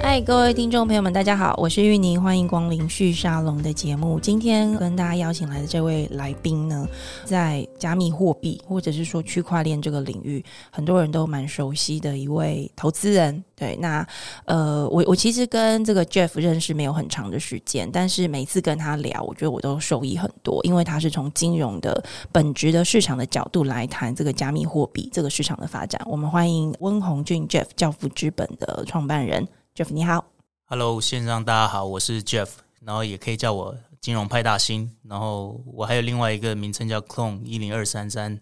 嗨，各位听众朋友们，大家好，我是玉妮，欢迎光临旭沙龙的节目。今天跟大家邀请来的这位来宾呢，在加密货币或者是说区块链这个领域，很多人都蛮熟悉的一位投资人。对，那呃，我我其实跟这个 Jeff 认识没有很长的时间，但是每次跟他聊，我觉得我都受益很多，因为他是从金融的本质的市场的角度来谈这个加密货币这个市场的发展。我们欢迎温宏俊 Jeff 教父资本的创办人。Jeff 你好，Hello，线上大家好，我是 Jeff，然后也可以叫我金融派大星，然后我还有另外一个名称叫 Clone 一零二三三。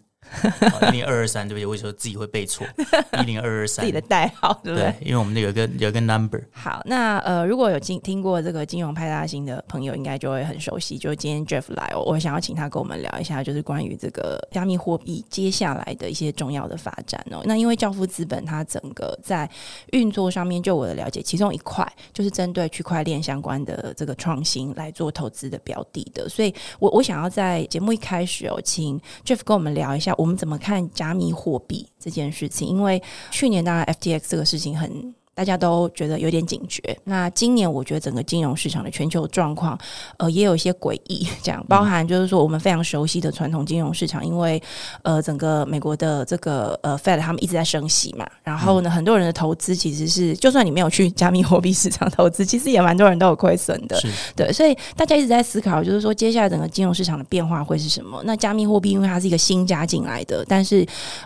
一零二二三，对不对？为什么自己会背错？一零二二三，自己的代号，对不对？对，因为我们那有一个有一个 number。好，那呃，如果有听听过这个金融派大星的朋友，应该就会很熟悉。就是今天 Jeff 来，我想要请他跟我们聊一下，就是关于这个加密货币接下来的一些重要的发展哦。那因为教父资本它整个在运作上面，就我的了解，其中一块就是针对区块链相关的这个创新来做投资的标的的。所以我我想要在节目一开始哦，请 Jeff 跟我们聊一下。我们怎么看加密货币这件事情？因为去年当然 FTX 这个事情很。大家都觉得有点警觉。那今年我觉得整个金融市场的全球状况，呃，也有一些诡异，这样包含就是说我们非常熟悉的传统金融市场，因为呃，整个美国的这个呃 Fed 他们一直在升息嘛，然后呢，很多人的投资其实是，就算你没有去加密货币市场投资，其实也蛮多人都有亏损的，对，所以大家一直在思考，就是说接下来整个金融市场的变化会是什么？那加密货币因为它是一个新加进来的，但是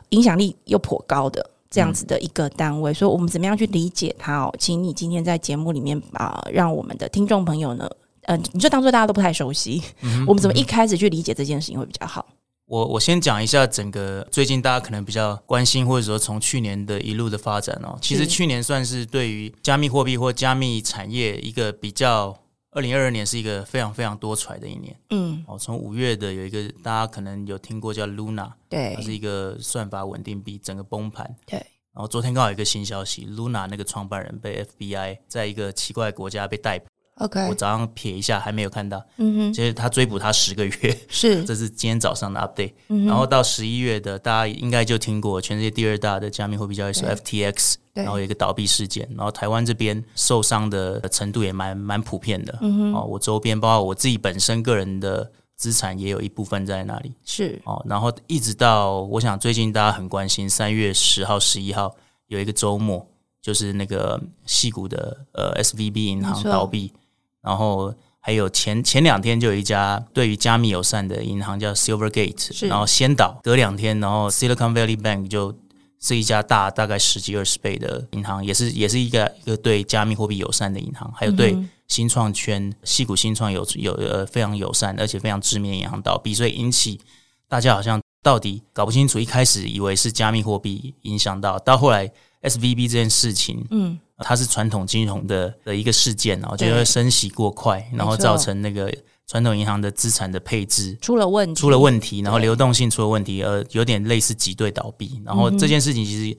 影响力又颇高的。这样子的一个单位，所以我们怎么样去理解它哦？请你今天在节目里面啊，让我们的听众朋友呢，呃，你就当做大家都不太熟悉，嗯，我们怎么一开始去理解这件事情会比较好？我我先讲一下整个最近大家可能比较关心，或者说从去年的一路的发展哦。其实去年算是对于加密货币或加密产业一个比较。二零二二年是一个非常非常多舛的一年，嗯，哦，从五月的有一个大家可能有听过叫 Luna，对，它是一个算法稳定币，整个崩盘，对，然后昨天刚好有一个新消息，Luna 那个创办人被 FBI 在一个奇怪的国家被逮捕，OK，我早上瞥一下还没有看到，嗯哼，就是他追捕他十个月，是，这是今天早上的 update，嗯，然后到十一月的大家应该就听过全世界第二大的加密货币交易所 FTX。然后有一个倒闭事件，然后台湾这边受伤的程度也蛮蛮普遍的。嗯哦，我周边包括我自己本身个人的资产也有一部分在那里。是。哦，然后一直到我想最近大家很关心三月十号、十一号有一个周末，就是那个戏谷的呃 SVB 银行倒闭，然后还有前前两天就有一家对于加密友善的银行叫 Silvergate，然后先倒，隔两天然后 Silicon Valley Bank 就。是一家大大概十几二十倍的银行，也是也是一个一个对加密货币友善的银行，还有对新创圈、矽谷新创有有呃非常友善而且非常知名的银行倒闭，所以引起大家好像到底搞不清楚。一开始以为是加密货币影响到，到后来 SVB 这件事情，嗯，它是传统金融的的一个事件，然后就会升息过快，然后造成那个。传统银行的资产的配置出了问题，出了问题，然后流动性出了问题，呃，有点类似挤兑倒闭。然后这件事情其实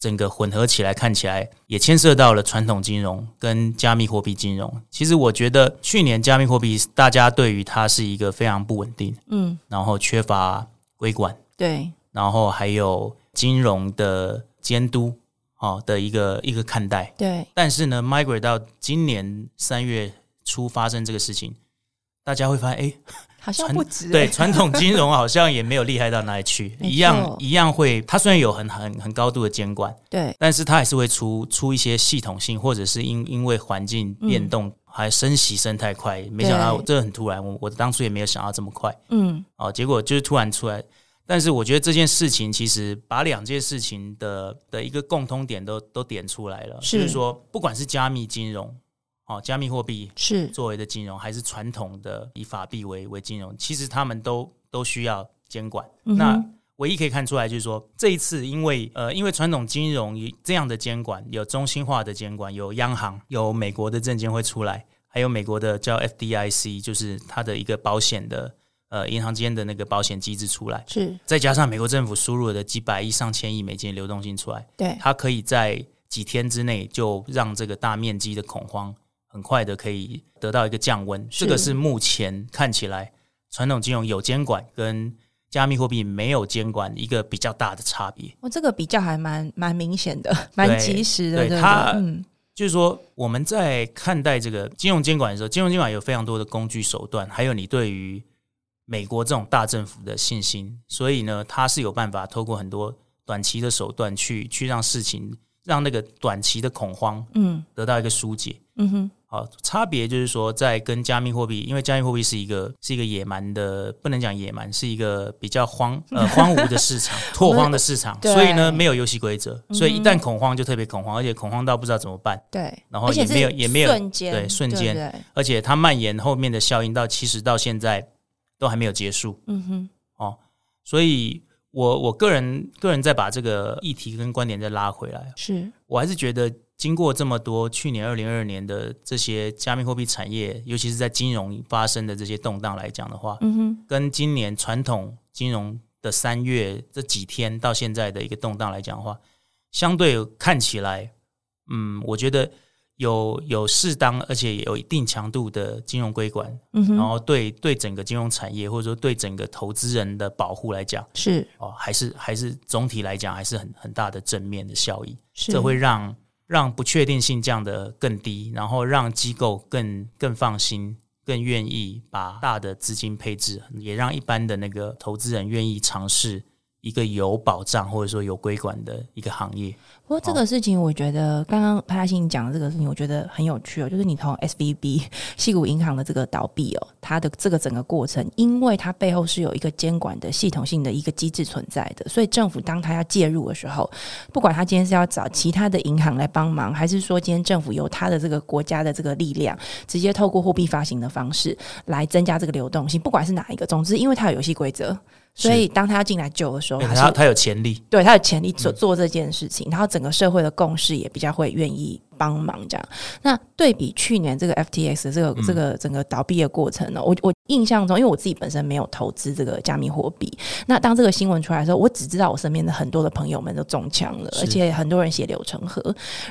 整个混合起来看起来，也牵涉到了传统金融跟加密货币金融。其实我觉得去年加密货币大家对于它是一个非常不稳定，嗯，然后缺乏规管，对，然后还有金融的监督，哦的一个一个看待，对。但是呢，migrate 到今年三月初发生这个事情。大家会发现，哎，好像不止对传统金融好像也没有厉害到哪里去，一样一样会。它虽然有很很很高度的监管，对，但是它还是会出出一些系统性，或者是因因为环境变动、嗯、还升息升太快，没想到这很突然。我我当初也没有想到这么快，嗯，哦，结果就是突然出来。但是我觉得这件事情其实把两件事情的的一个共通点都都点出来了，是就是说，不管是加密金融。哦，加密货币是作为的金融，还是传统的以法币为为金融？其实他们都都需要监管。嗯。那唯一可以看出来就是说，这一次因为呃，因为传统金融以这样的监管，有中心化的监管，有央行，有美国的证监会出来，还有美国的叫 FDIC，就是它的一个保险的呃银行间的那个保险机制出来。是，再加上美国政府输入的几百亿、上千亿美金的流动性出来，对，它可以在几天之内就让这个大面积的恐慌。很快的可以得到一个降温，这个是目前看起来传统金融有监管跟加密货币没有监管一个比较大的差别。哦，这个比较还蛮蛮明显的，蛮及时的。对它，嗯，就是说我们在看待这个金融监管的时候，金融监管有非常多的工具手段，还有你对于美国这种大政府的信心，所以呢，它是有办法透过很多短期的手段去去让事情。让那个短期的恐慌，嗯，得到一个疏解，嗯哼，好，差别就是说，在跟加密货币，因为加密货币是一个是一个野蛮的，不能讲野蛮，是一个比较荒 呃荒芜的市场，拓荒的市场，所以呢，没有游戏规则，所以一旦恐慌就特别恐慌，而且恐慌到不知道怎么办，对，然后也没有也没有对瞬间，而且它蔓延后面的效应到其实到现在都还没有结束，嗯哼，哦，所以。我我个人个人再把这个议题跟观点再拉回来，是我还是觉得经过这么多去年二零二二年的这些加密货币产业，尤其是在金融发生的这些动荡来讲的话，嗯哼，跟今年传统金融的三月这几天到现在的一个动荡来讲的话，相对看起来，嗯，我觉得。有有适当而且有一定强度的金融规管，嗯，然后对对整个金融产业或者说对整个投资人的保护来讲，是哦，还是还是总体来讲还是很很大的正面的效益。是，这会让让不确定性降得更低，然后让机构更更放心，更愿意把大的资金配置，也让一般的那个投资人愿意尝试。一个有保障或者说有规管的一个行业。不过这个事情，我觉得刚刚潘大星讲的这个事情，我觉得很有趣哦。就是你从 SBB 西 谷银行的这个倒闭哦，它的这个整个过程，因为它背后是有一个监管的系统性的一个机制存在的，所以政府当它要介入的时候，不管它今天是要找其他的银行来帮忙，还是说今天政府由它的这个国家的这个力量，直接透过货币发行的方式来增加这个流动性，不管是哪一个，总之因为它有游戏规则。所以，当他要进来救的时候，他他有潜力，对他有潜力做做这件事情，然后整个社会的共识也比较会愿意。帮忙这样，那对比去年这个 FTX 这个、嗯、这个整个倒闭的过程呢，我我印象中，因为我自己本身没有投资这个加密货币，那当这个新闻出来的时候，我只知道我身边的很多的朋友们都中枪了，而且很多人血流成河。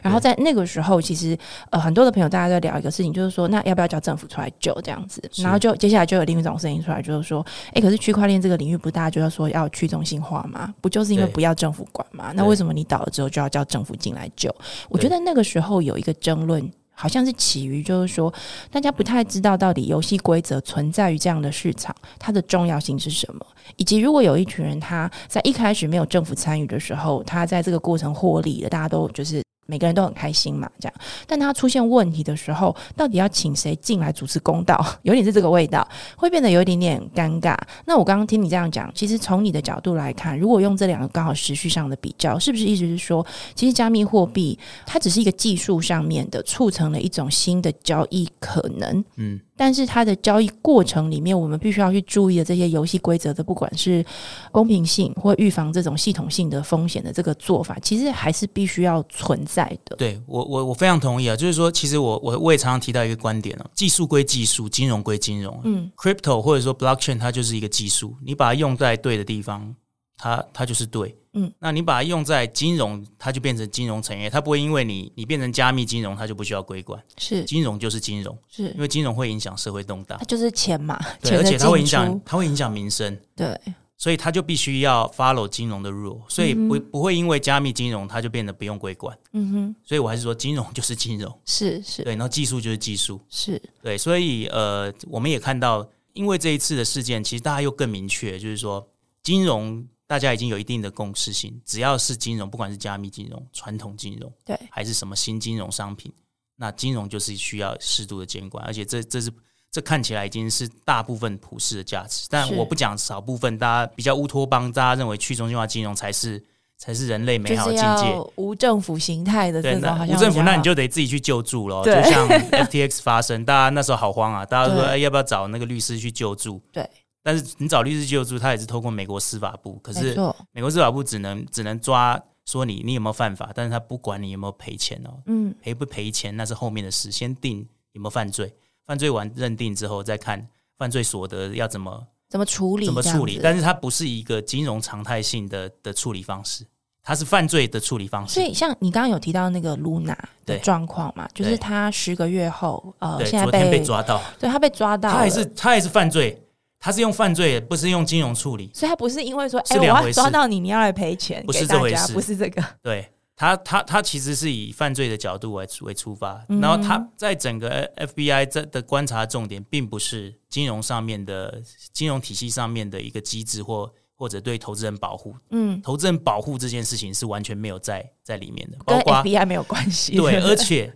然后在那个时候，其实呃很多的朋友大家在聊一个事情，就是说，那要不要叫政府出来救这样子？然后就接下来就有另一种声音出来，就是说，哎，可是区块链这个领域不是大家就要说要去中心化吗？不就是因为不要政府管吗？那为什么你倒了之后就要叫政府进来救？我觉得那个时候有一个争论。好像是起于，就是说，大家不太知道到底游戏规则存在于这样的市场，它的重要性是什么，以及如果有一群人他在一开始没有政府参与的时候，他在这个过程获利了，大家都就是。每个人都很开心嘛，这样。但他出现问题的时候，到底要请谁进来主持公道？有点是这个味道，会变得有一点点尴尬。那我刚刚听你这样讲，其实从你的角度来看，如果用这两个刚好时序上的比较，是不是意思是说，其实加密货币它只是一个技术上面的促成了一种新的交易可能？嗯。但是它的交易过程里面，我们必须要去注意的这些游戏规则的，不管是公平性或预防这种系统性的风险的这个做法，其实还是必须要存在的。对我，我我非常同意啊。就是说，其实我我我也常常提到一个观点哦，技术归技术，金融归金融。嗯，crypto 或者说 blockchain 它就是一个技术，你把它用在对的地方，它它就是对。嗯，那你把它用在金融，它就变成金融产业，它不会因为你你变成加密金融，它就不需要规管。是，金融就是金融，是。因为金融会影响社会动荡，它就是钱嘛，对，而且它会影响，它会影响民生。对，所以它就必须要 follow 金融的 rule，所以不不会因为加密金融，它就变得不用规管。嗯哼，所以我还是说，金融就是金融，是是，对，然后技术就是技术，是。对，所以呃，我们也看到，因为这一次的事件，其实大家又更明确，就是说金融。大家已经有一定的共识性，只要是金融，不管是加密金融、传统金融，对，还是什么新金融商品，那金融就是需要适度的监管，而且这这是这看起来已经是大部分普世的价值。但我不讲少部分，大家比较乌托邦，大家认为去中心化金融才是才是人类美好的境界，无政府形态的这种，无政府，那你就得自己去救助了。就像 FTX 发生，大家那时候好慌啊，大家都说 哎，要不要找那个律师去救助？对。但是你找律师救助，他也是透过美国司法部。可是美国司法部只能只能抓说你你有没有犯法，但是他不管你有没有赔钱哦。嗯，赔不赔钱那是后面的事，先定有没有犯罪，犯罪完认定之后再看犯罪所得要怎么怎么处理，怎么处理。但是它不是一个金融常态性的的处理方式，它是犯罪的处理方式。所以像你刚刚有提到那个 Luna 的状况嘛，就是他十个月后呃，现在昨天被抓到，对他被抓到，他也是他也是犯罪。他是用犯罪，不是用金融处理，所以他不是因为说，哎、我要抓到你，你要来赔钱，不是这回事，不是这个。对他，他他其实是以犯罪的角度为为出发，嗯、然后他在整个 FBI 在的观察重点，并不是金融上面的金融体系上面的一个机制或。或者对投资人保护，嗯，投资人保护这件事情是完全没有在在里面的，包括 FBI 没有关系。对，而且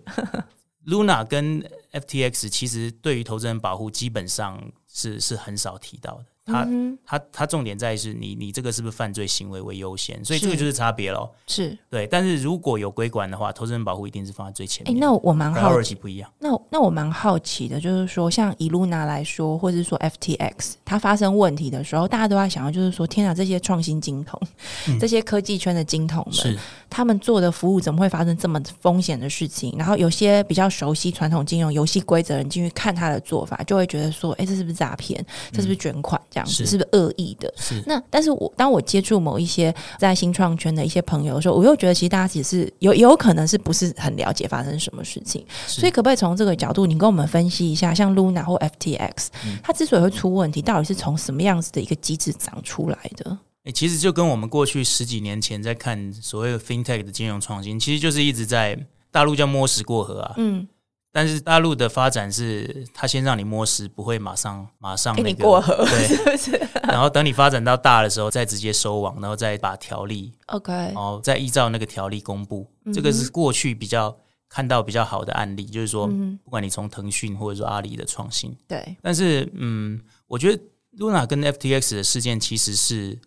Luna 跟 FTX 其实对于投资人保护基本上是是很少提到的。他、嗯、他他重点在于是你你这个是不是犯罪行为为优先，所以这个就是差别喽。是对，但是如果有规管的话，投资人保护一定是放在最前面。哎、欸，那我蛮好奇不一样。那那我蛮好奇的，就是说像以 Luna 来说，或者是说 FTX 它发生问题的时候，大家都在想要就是说，天啊，这些创新金童、嗯，这些科技圈的金童们，他们做的服务怎么会发生这么风险的事情？然后有些比较熟悉传统金融游戏规则的人进去看他的做法，就会觉得说，哎、欸，这是不是诈骗？这是不是卷款？这样子、嗯、是不是恶意的？是。那但是我当我接触某一些在新创圈的一些朋友的时候，我又觉得其实大家其实是有有可能是不是很了解发生什么事情。所以可不可以从这个角度，你跟我们分析一下，像 Luna 或 FTX，、嗯、它之所以会出问题，到底是从什么样子的一个机制长出来的？诶，其实就跟我们过去十几年前在看所谓的 FinTech 的金融创新，其实就是一直在大陆叫摸石过河啊。嗯。但是大陆的发展是，他先让你摸石，不会马上马上那个过河，对，是不是？然后等你发展到大的时候，再直接收网，然后再把条例，OK，然后再依照那个条例公布。嗯。这个是过去比较看到比较好的案例，就是说，不管你从腾讯或者说阿里的创新，对。但是，嗯，我觉得 Luna 跟 FTX 的事件其实是。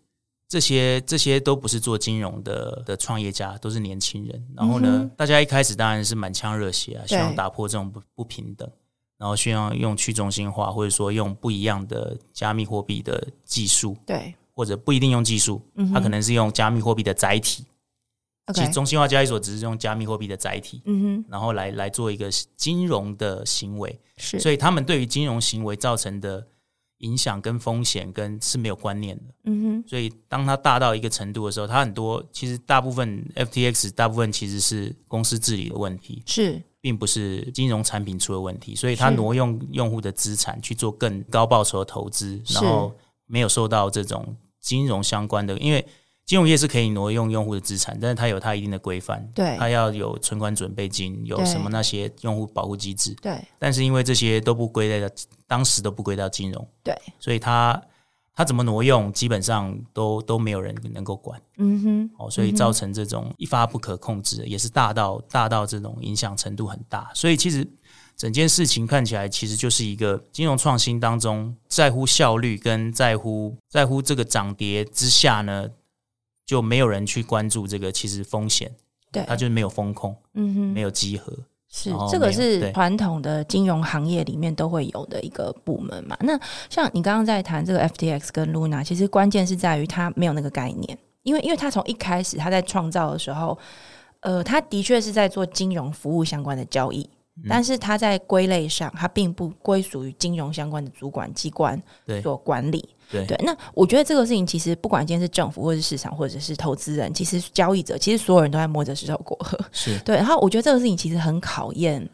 这些这些都不是做金融的的创业家，都是年轻人。然后呢，嗯、大家一开始当然是满腔热血啊，希望打破这种不不平等，然后希望用去中心化，或者说用不一样的加密货币的技术，对，或者不一定用技术，它可能是用加密货币的载体。其实中心化交易所只是用加密货币的载体，嗯哼，然后来来做一个金融的行为，是，所以他们对于金融行为造成的。影响跟风险跟是没有观念的，嗯哼，所以当它大到一个程度的时候，它很多其实大部分 FTX 大部分其实是公司治理的问题，是，并不是金融产品出了问题，所以它挪用用户的资产去做更高报酬的投资，然后没有受到这种金融相关的，因为。金融业是可以挪用用户的资产，但是它有它一定的规范，对，它要有存款准备金，有什么那些用户保护机制，对。但是因为这些都不归在当时都不归到金融，对，所以它它怎么挪用，基本上都都没有人能够管，嗯哼，哦，所以造成这种一发不可控制，也是大到大到这种影响程度很大。所以其实整件事情看起来，其实就是一个金融创新当中在乎效率跟在乎在乎这个涨跌之下呢。就没有人去关注这个，其实风险，对，它就是没有风控，嗯哼，没有集合，是这个是传统的金融行业里面都会有的一个部门嘛。那像你刚刚在谈这个 FTX 跟 Luna，其实关键是在于它没有那个概念，因为因为它从一开始它在创造的时候，呃，它的确是在做金融服务相关的交易，嗯、但是它在归类上，它并不归属于金融相关的主管机关所管理。对，对，那我觉得这个事情其实不管今天是政府，或者是市场，或者是投资人，其实交易者，其实所有人都在摸着石头过河。是对，然后我觉得这个事情其实很考验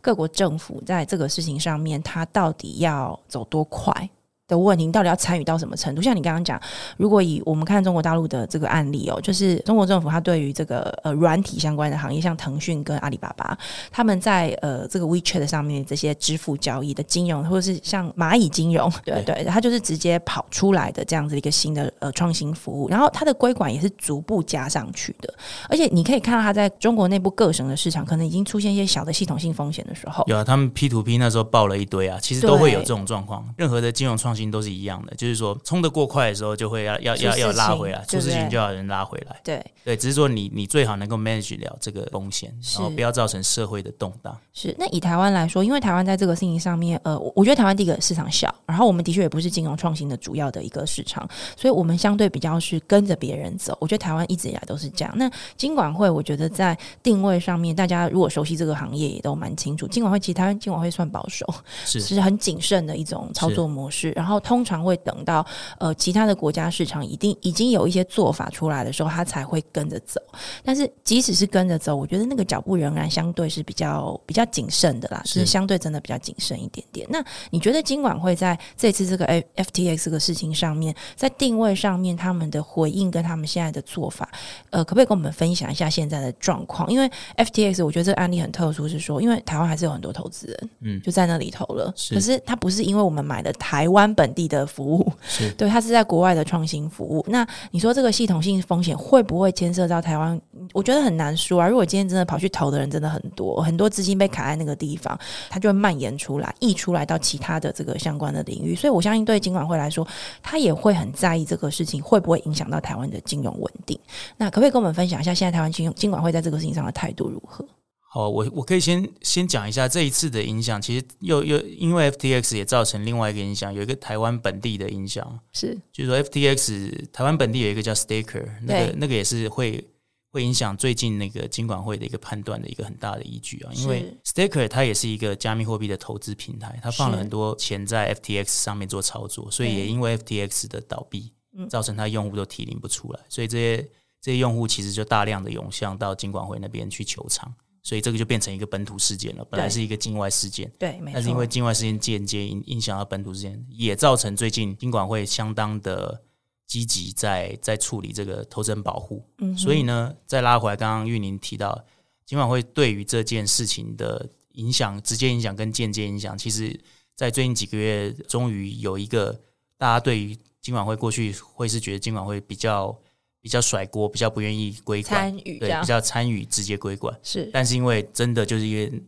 各国政府在这个事情上面，它到底要走多快。的问题，你到底要参与到什么程度？像你刚刚讲，如果以我们看中国大陆的这个案例哦，就是中国政府它对于这个呃软体相关的行业，像腾讯跟阿里巴巴，他们在呃这个 WeChat 上面这些支付交易的金融，或者是像蚂蚁金融，对对，它就是直接跑出来的这样子一个新的呃创新服务，然后它的规管也是逐步加上去的，而且你可以看到它在中国内部各省的市场，可能已经出现一些小的系统性风险的时候，有啊，他们 P to P 那时候爆了一堆啊，其实都会有这种状况，任何的金融创新都是一样的，就是说冲得过快的时候，就会要要要要拉回来，出事情就要人拉回来。对对，只是说你你最好能够 manage 了这个风险，然后不要造成社会的动荡。是。那以台湾来说，因为台湾在这个事情上面，呃，我觉得台湾第一个市场小，然后我们的确也不是金融创新的主要的一个市场，所以我们相对比较是跟着别人走。我觉得台湾一直以来都是这样。那金管会，我觉得在定位上面，大家如果熟悉这个行业，也都蛮清楚。金管会其实台湾金管会算保守，是是很谨慎的一种操作模式，然后。后通常会等到呃其他的国家市场一定已经有一些做法出来的时候，他才会跟着走。但是即使是跟着走，我觉得那个脚步仍然相对是比较比较谨慎的啦，是，是相对真的比较谨慎一点点。那你觉得今晚会在这次这个 F F T X 这个事情上面，在定位上面他们的回应跟他们现在的做法，呃，可不可以跟我们分享一下现在的状况？因为 FTX 我觉得这个案例很特殊，是说因为台湾还是有很多投资人，嗯，就在那里投了。是，可是他不是因为我们买了台湾本地的服务，是 对，它是在国外的创新服务。那你说这个系统性风险会不会牵涉到台湾？我觉得很难说啊。如果今天真的跑去投的人真的很多，很多资金被卡在那个地方，它就会蔓延出来，溢出来到其他的这个相关的领域。所以我相信对金管会来说，他也会很在意这个事情会不会影响到台湾的金融稳定。那可不可以跟我们分享一下现在台湾金融金管会在这个事情上的态度如何？好，我我可以先先讲一下这一次的影响。其实又又因为 FTX 也造成另外一个影响，有一个台湾本地的影响是，就是说 FTX 台湾本地有一个叫 Staker，那个那个也是会会影响最近那个金管会的一个判断的一个很大的依据啊。因为 Staker 它也是一个加密货币的投资平台，它放了很多钱在 FTX 上面做操作，所以也因为 FTX 的倒闭，造成它用户都提领不出来，所以这些这些用户其实就大量的涌向到金管会那边去求偿。所以这个就变成一个本土事件了，本来是一个境外事件，对，没错。但是因为境外事件间接影影响到本土事件，也造成最近金管会相当的积极在在处理这个投资人保护。嗯，所以呢，再拉回来，刚刚玉宁提到，金管会对于这件事情的影响，直接影响跟间接影响，其实，在最近几个月，终于有一个大家对于金管会过去会是觉得金管会比较。比较甩锅，比较不愿意归管，对，比较参与直接归管是。但是因为真的就是因为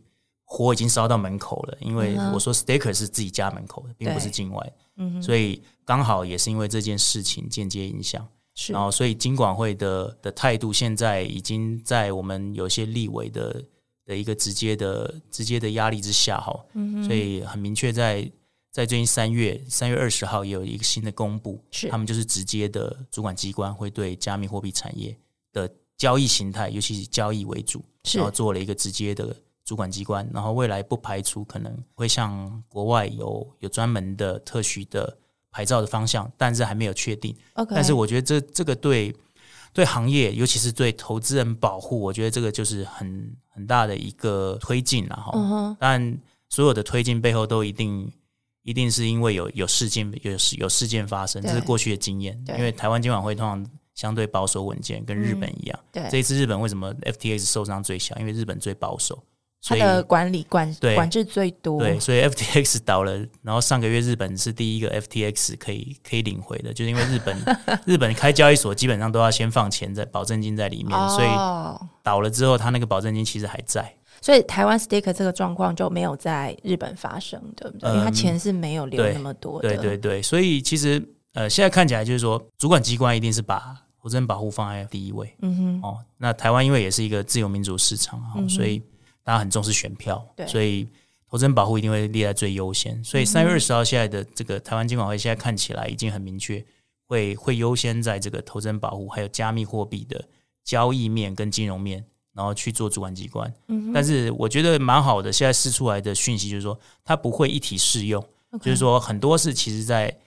火已经烧到门口了，因为我说 Staker 是自己家门口的，并不是境外，嗯，所以刚好也是因为这件事情间接影响，是。然后所以金管会的的态度现在已经在我们有些立委的的一个直接的直接的压力之下，哈，嗯，所以很明确在。在最近三月三月二十号也有一个新的公布，是他们就是直接的主管机关会对加密货币产业的交易形态，尤其是交易为主，然后做了一个直接的主管机关，然后未来不排除可能会像国外有有专门的特许的牌照的方向，但是还没有确定。Okay. 但是我觉得这这个对对行业，尤其是对投资人保护，我觉得这个就是很很大的一个推进了哈。Uh-huh. 但所有的推进背后都一定。一定是因为有有事件有有事件发生，这是过去的经验。因为台湾监管会通常相对保守稳健，跟日本一样。对，这一次日本为什么 FTX 受伤最小？因为日本最保守，所以它的管理管管制最多。对，所以 FTX 倒了，然后上个月日本是第一个 FTX 可以可以领回的，就是因为日本 日本开交易所基本上都要先放钱在保证金在里面，哦，所以倒了之后，它那个保证金其实还在。所以台湾 sticker 这个状况就没有在日本发生，对不对？因为他钱是没有留那么多的。对对对，所以其实呃，现在看起来就是说，主管机关一定是把投资人保护放在第一位。嗯哼。哦，那台湾因为也是一个自由民主市场，嗯、所以大家很重视选票，对，所以投资人保护一定会列在最优先。所以三月二十号现在的这个台湾金管会现在看起来已经很明确，会会优先在这个投资人保护还有加密货币的交易面跟金融面。然后去做主管机关，嗯，但是我觉得蛮好的。现在释出来的讯息就是说，它不会一体适用.就是说很多是其实在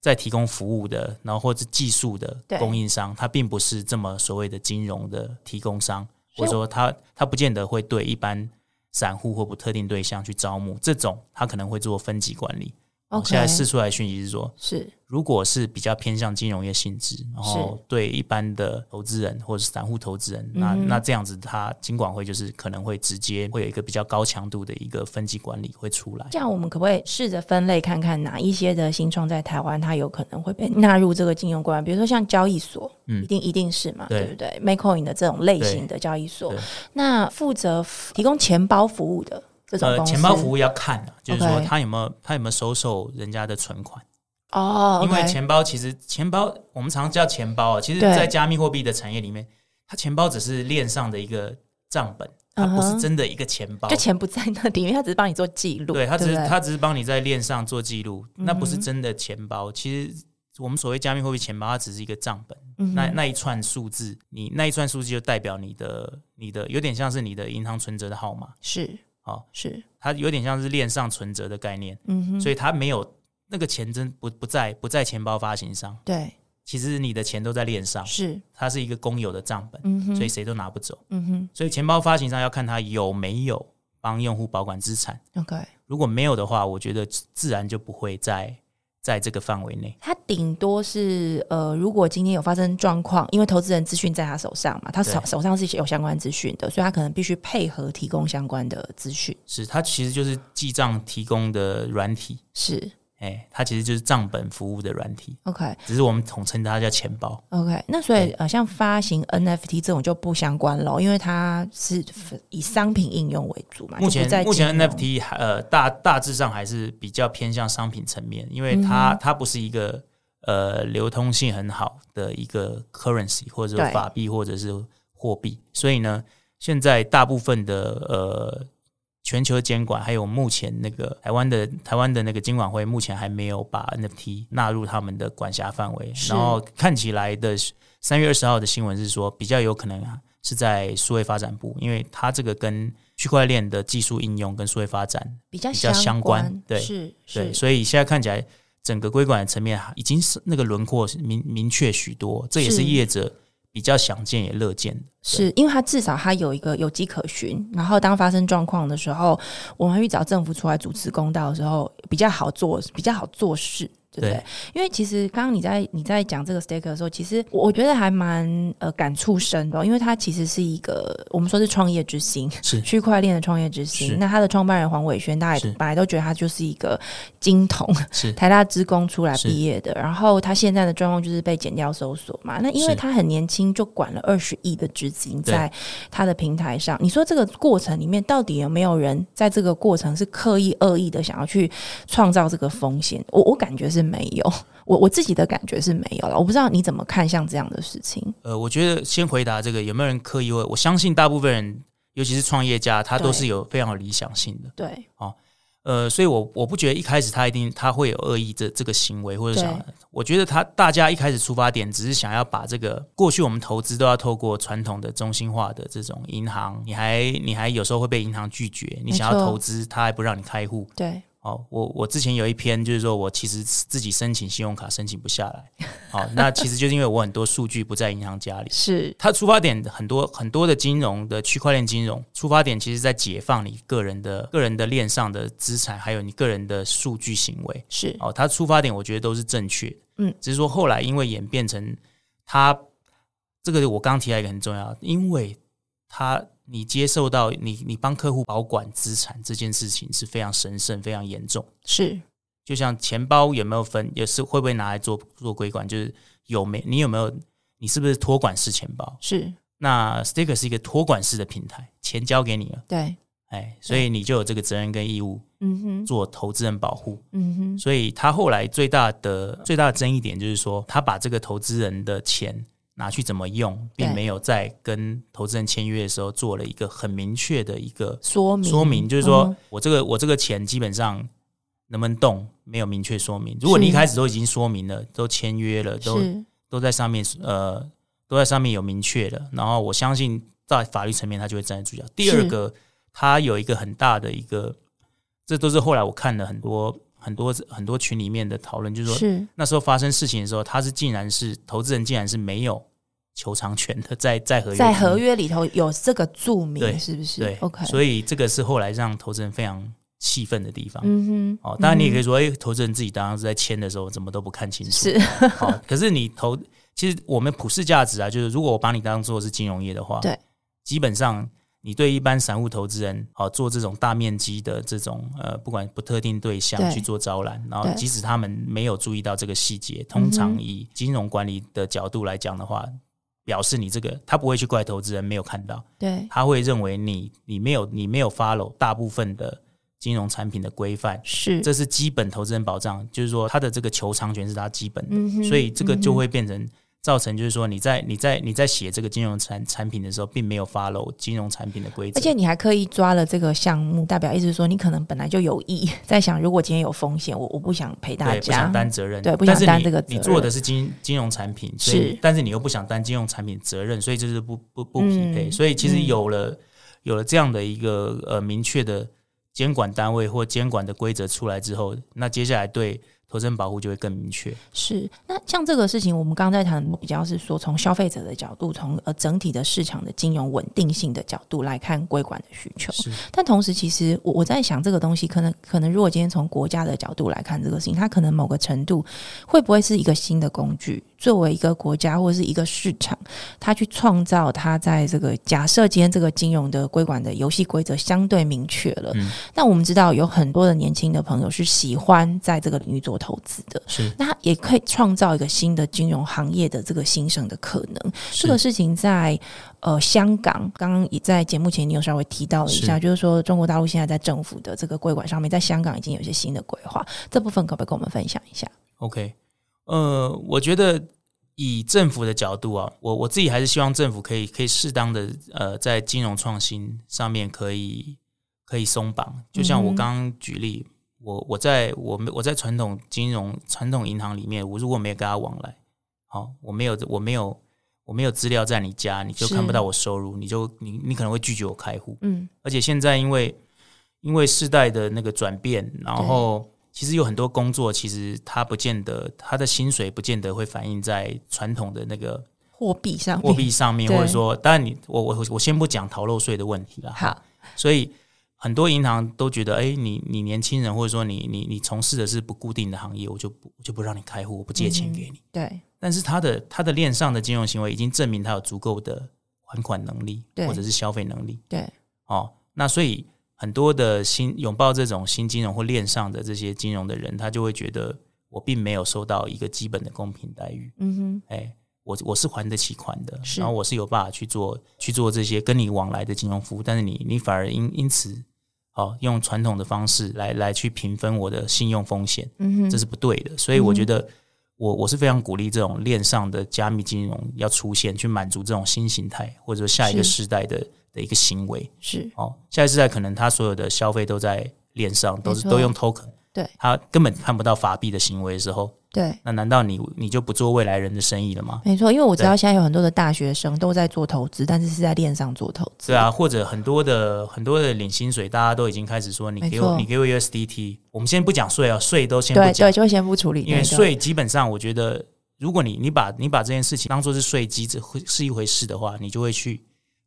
在提供服务的，然后或者技术的供应商，它并不是这么所谓的金融的提供商，或者说它它不见得会对一般散户或不特定对象去招募，这种它可能会做分级管理。Okay. 现在试出来的讯息是说，是。如果是比较偏向金融业性质，然后对一般的投资人或者是散户投资人，那那这样子，他金管会就是可能会直接会有一个比较高强度的一个分级管理会出来。这样我们可不可以试着分类看看哪一些的新创在台湾，它有可能会被纳入这个金融规范？比如说像交易所，嗯，一定一定是嘛，对，对不对？Makecoin 的这种类型的交易所，那负责提供钱包服务的这种，呃，钱包服务要看啊，就是说他有没有他有没有收受人家的存款。哦、oh, 因为钱包其实钱包我们常常叫钱包啊，其实，在加密货币的产业里面，它钱包只是链上的一个账本，它不是真的一个钱包，就钱不在那里因为，它只是帮你做记录。对，它只是它只是帮你在链上做记录，那不是真的钱包。其实我们所谓加密货币钱包，它只是一个账本，嗯、那那一串数字，你那一串数字就代表你的你的有点像是你的银行存折的号码，是，好，是，它有点像是链上存折的概念，嗯哼，所以它没有。那个钱真不不在不在钱包发行上，对，其实你的钱都在链上，是。它是一个公有的账本，嗯哼。所以谁都拿不走，嗯哼。所以钱包发行商要看它有没有帮用户保管资产，，OK，如果没有的话，我觉得自然就不会在在这个范围内。他顶多是呃，如果今天有发生状况，因为投资人资讯在他手上嘛，他手手上是有相关资讯的，所以他可能必须配合提供相关的资讯。是它其实就是记账提供的软体，是哎，它其实就是账本服务的软体，OK。只是我们统称它叫钱包。OK，那所以呃，像发行 NFT 这种就不相关了，因为它是以商品应用为主嘛。目前在目前 NFT 还呃大大致上还是比较偏向商品层面，因为它、它不是一个呃流通性很好的一个 currency 或者法币或者是货币，所以呢，现在大部分的呃全球监管，还有目前那个台湾的台湾的那个监管会，目前还没有把 NFT 纳入他们的管辖范围。然后看起来的三月二十号的新闻是说，比较有可能啊是在数位发展部，因为它这个跟区块链的技术应用跟数位发展比较比较相关对是对，所以现在看起来整个规管层面已经是那个轮廓是明明确许多，这也是是。业者比较想见也乐见的。是因为他至少他有一个有迹可循，然后当发生状况的时候，我们去找政府出来主持公道的时候，比较好做，比较好做事。对不对？对因为其实刚刚你在你在讲这个 staker 的时候，其实我我觉得还蛮呃感触深的，因为它其实是一个我们说是创业之星，是区块链的创业之星。那他的创办人黄伟轩，大家也本来都觉得他就是一个金童，是台大职工出来毕业的，然后他现在的状况就是被剪掉搜索嘛。那因为他很年轻就管了二十亿的资金在他的平台上，你说这个过程里面到底有没有人在这个过程是刻意恶意的想要去创造这个风险？我我感觉是没有，我我自己的感觉是没有了。我不知道你怎么看像这样的事情？呃，我觉得先回答这个有没有人刻意为？我相信大部分人，尤其是创业家，他都是有非常有理想性的。对，哦呃，所以我我不觉得一开始他一定他会有恶意这这个行为，或者想，我觉得他大家一开始出发点只是想要把这个过去我们投资都要透过传统的中心化的这种银行，你还你还有时候会被银行拒绝，你想要投资他还不让你开户。对，哦，我我之前有一篇就是说我其实自己申请信用卡申请不下来，好、哦，那其实就是因为我很多数据不在银行家里。是它出发点很多很多的金融的区块链金融出发点，其实在解放你个人的个人的链上的资产，还有你个人的数据行为。是，哦，它出发点我觉得都是正确的，嗯，只是说后来因为演变成它这个我刚刚提到一个很重要，因为它你接受到你你帮客户保管资产这件事情是非常神圣、非常严重。是就像钱包有没有分，也是会不会拿来做做归管，就是有没你有没有你是不是托管式钱包？是，那 Sticker 是一个托管式的平台，钱交给你了，对，哎，所以你就有这个责任跟义务嗯哼，做投资人保护。嗯哼，所以他后来最大的最大的争议点就是说，他把这个投资人的钱拿去怎么用，并没有在跟投资人签约的时候做了一个很明确的一个说明。说明，就是说、嗯。我这个我这个钱基本上能不能动，没有明确说明。如果你一开始都已经说明了，都签约了，都都在上面呃都在上面有明确的，然后我相信在法律层面他就会站在主角。第二个，他有一个很大的一个，这都是后来我看了很多很多很多群里面的讨论，就是说是。那时候发生事情的时候，他是竟然是投资人竟然是没有求偿权的，在在合约在合约里头有这个注明，对是不是？对，OK，所以这个是后来让投资人非常气愤的地方。嗯哼，哦，当然你也可以嗯说，哎、投资人自己当时在签的时候怎么都不看清楚。是。哦，可是你投，其实我们普世价值啊，就是如果我把你当做是金融业的话，对，基本上你对一般散户投资人，哦，做这种大面积的这种呃，不管不特定对象去做招揽，然后即使他们没有注意到这个细节，通常以金融管理的角度来讲的话，表示你这个他不会去怪投资人没有看到，对，他会认为你你没有你没有 follow 大部分的金融产品的规范，是这是基本投资人保障，就是说他的这个求偿权是他基本的，嗯所以这个就会变成造成，就是说你在你在你在写这个金融产产品的时候，并没有 follow 金融产品的规则，而且你还刻意抓了这个项目，代表意思是说你可能本来就有意在想，如果今天有风险，我我不想赔大家。不家想，担责任，对不想担这个责任。你做的是金金融产品，所以是。但是你又不想担金融产品责任，所以就是不不不匹配，嗯所以其实有了、有了这样的一个呃明确的监管单位或监管的规则出来之后，那接下来对。投资人保护就会更明确。是，那像这个事情，我们刚刚在谈比较是说从消费者的角度，从呃整体的市场的金融稳定性的角度来看规管的需求。是，但同时其实我我在想这个东西，可能可能如果今天从国家的角度来看这个事情，它可能某个程度会不会是一个新的工具，作为一个国家或者是一个市场，它去创造它在这个假设今天这个金融的规管的游戏规则相对明确了。嗯，但我们知道有很多的年轻的朋友是喜欢在这个领域做投资的，是，那也可以创造一个新的金融行业的这个新生的可能。这个事情在呃香港，刚刚也在节目前你有稍微提到了一下，是。就是说中国大陆现在在政府的这个规管上面，在香港已经有一些新的规划，这部分可不可以跟我们分享一下？OK，呃，我觉得以政府的角度啊，我我自己还是希望政府可以可以适当的呃在金融创新上面可以可以松绑，就像我刚刚举例。嗯我我在我我在传统金融传统银行里面，我如果没有跟他往来，好，我没有我没有我没有资料在你家，你就看不到我收入，你就你你可能会拒绝我开户。嗯，而且现在因为因为世代的那个转变，然后其实有很多工作，其实它不见得它的薪水不见得会反映在传统的那个货币上货币上面，或者说，当然你我我我先不讲逃漏税的问题了。好，所以。很多银行都觉得，哎，你你年轻人，或者说你你你从事的是不固定的行业，我就不就不让你开户，我不借钱给你。嗯、对。但是他的他的链上的金融行为已经证明他有足够的还款能力，或者是消费能力。对。哦，那所以很多的新拥抱这种新金融或链上的这些金融的人，他就会觉得我并没有受到一个基本的公平待遇。嗯哼。哎，我我是还得起款的，然后我是有办法去做去做这些跟你往来的金融服务，但是你你反而因因此。好，用传统的方式来来去评分我的信用风险，嗯哼，这是不对的。所以我觉得我我是非常鼓励这种链上的加密金融要出现，去满足这种新形态或者说下一个时代的是的一个行为。是，哦，下一个时代可能他所有的消费都在链上，都是都用 token。对，他根本看不到法币的行为的时候，对，那难道你你就不做未来人的生意了吗？没错，因为我知道现在有很多的大学生都在做投资，但是是在链上做投资。对啊，或者很多的很多的领薪水，大家都已经开始说，你给我你给我 USDT，我们先不讲税啊，税都先不讲，对，就先不处理，因为税基本上我觉得，如果你你把你把这件事情当做是税机制会是一回事的话，你就会去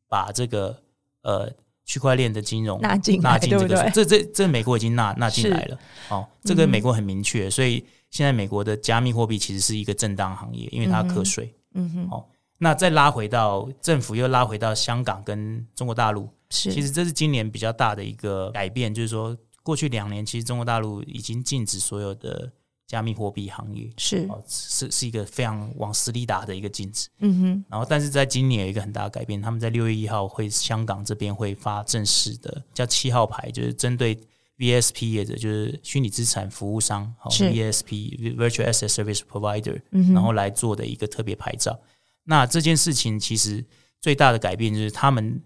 把这个呃。区块链的金融纳进纳进这个，这这这美国已经纳纳进来了。是哦，这个美国很明确，嗯、所以现在美国的加密货币其实是一个正当行业，因为它课税。嗯哼。哦，那再拉回到政府，又拉回到香港跟中国大陆，是其实这是今年比较大的一个改变，就是说过去两年其实中国大陆已经禁止所有的。加密货币行业是是是一个非常往死里打的一个禁止，嗯哼。然后，但是在今年有一个很大的改变，他们在六月一号会香港这边会发正式的叫七号牌，就是针对 VSP 业者，就是虚拟资产服务商，好是 VSP Virtual Asset Service Provider，嗯。然后来做的一个特别牌照。那这件事情其实最大的改变就是他们。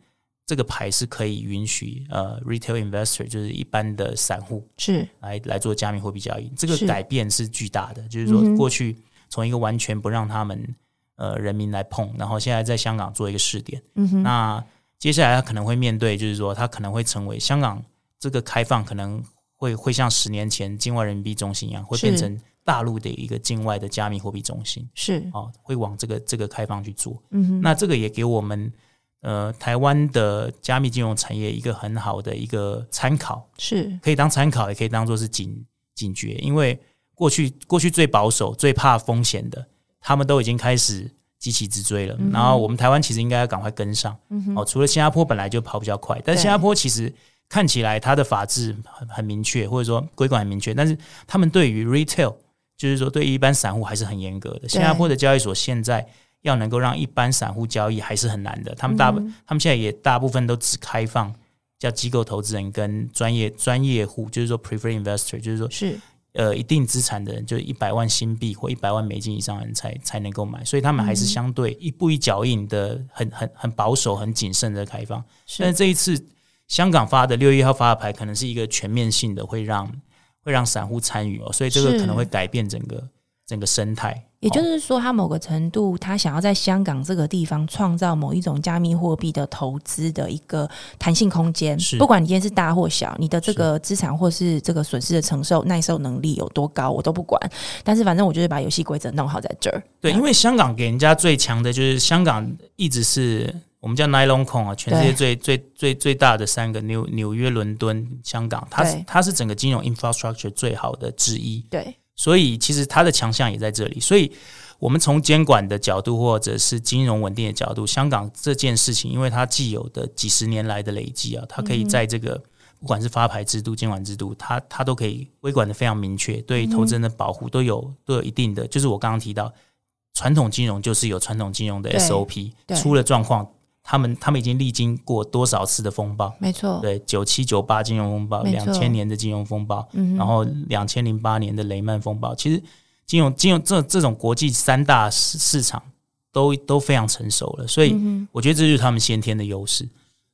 这个牌是可以允许呃，retail investor 就是一般的散户是来来做加密货币交易，这个改变是巨大的。是就是说，过去从一个完全不让他们呃人民来碰，然后现在在香港做一个试点。嗯哼，那接下来他可能会面对，就是说他可能会成为香港这个开放，可能会会像十年前境外人民币中心一样，会变成大陆的一个境外的加密货币中心。是哦，会往这个这个开放去做。嗯哼，那这个也给我们。呃，台湾的加密金融产业一个很好的一个参考，是可以当参考，也可以当做是警警觉。因为过去过去最保守、最怕风险的，他们都已经开始急起直追了。嗯、然后我们台湾其实应该要赶快跟上。嗯、哦，除了新加坡本来就跑比较快，但是新加坡其实看起来它的法制很很明确，或者说规管很明确，但是他们对于 retail，就是说对于一般散户还是很严格的。新加坡的交易所现在。要能够让一般散户交易还是很难的，他们大他们现在也大部分都只开放叫机构投资人跟专业专业户，就是说 preferred investor，就是说是。呃一定资产的人，就是一百万新币或一百万美金以上的人才才能够买，所以他们还是相对一步一脚印的，很很很保守、很谨慎的开放。是。但是这一次香港发的六月一号发的牌，可能是一个全面性的，会让会让散户参与哦，所以这个可能会改变整个整个生态。也就是说，他某个程度，他想要在香港这个地方创造某一种加密货币的投资的一个弹性空间。是，不管你今天是大或小，你的这个资产或是这个损失的承受耐受能力有多高，我都不管。但是反正我就是把游戏规则弄好在这儿。对，因为香港给人家最强的就是香港一直是我们叫 Nylon Coin 啊，全世界最最最最大的三个纽纽约、伦敦、香港，它是它是整个金融 infrastructure 最好的之一。对。所以其实它的强项也在这里。所以我们从监管的角度，或者是金融稳定的角度，香港这件事情，因为它既有的几十年来的累积啊，它可以在这个不管是发牌制度、监管制度，它它都可以规管的非常明确，对投资人的保护都有都有一定的。就是我刚刚提到，传统金融就是有传统金融的 SOP，出了状况。他们他们已经历经过多少次的风暴？没错，对，九七九八金融风暴，两千年的金融风暴，嗯，然后两千零八年的雷曼风暴，其实金融金融这这种国际三大市市场都都非常成熟了，所以我觉得这就是他们先天的优势。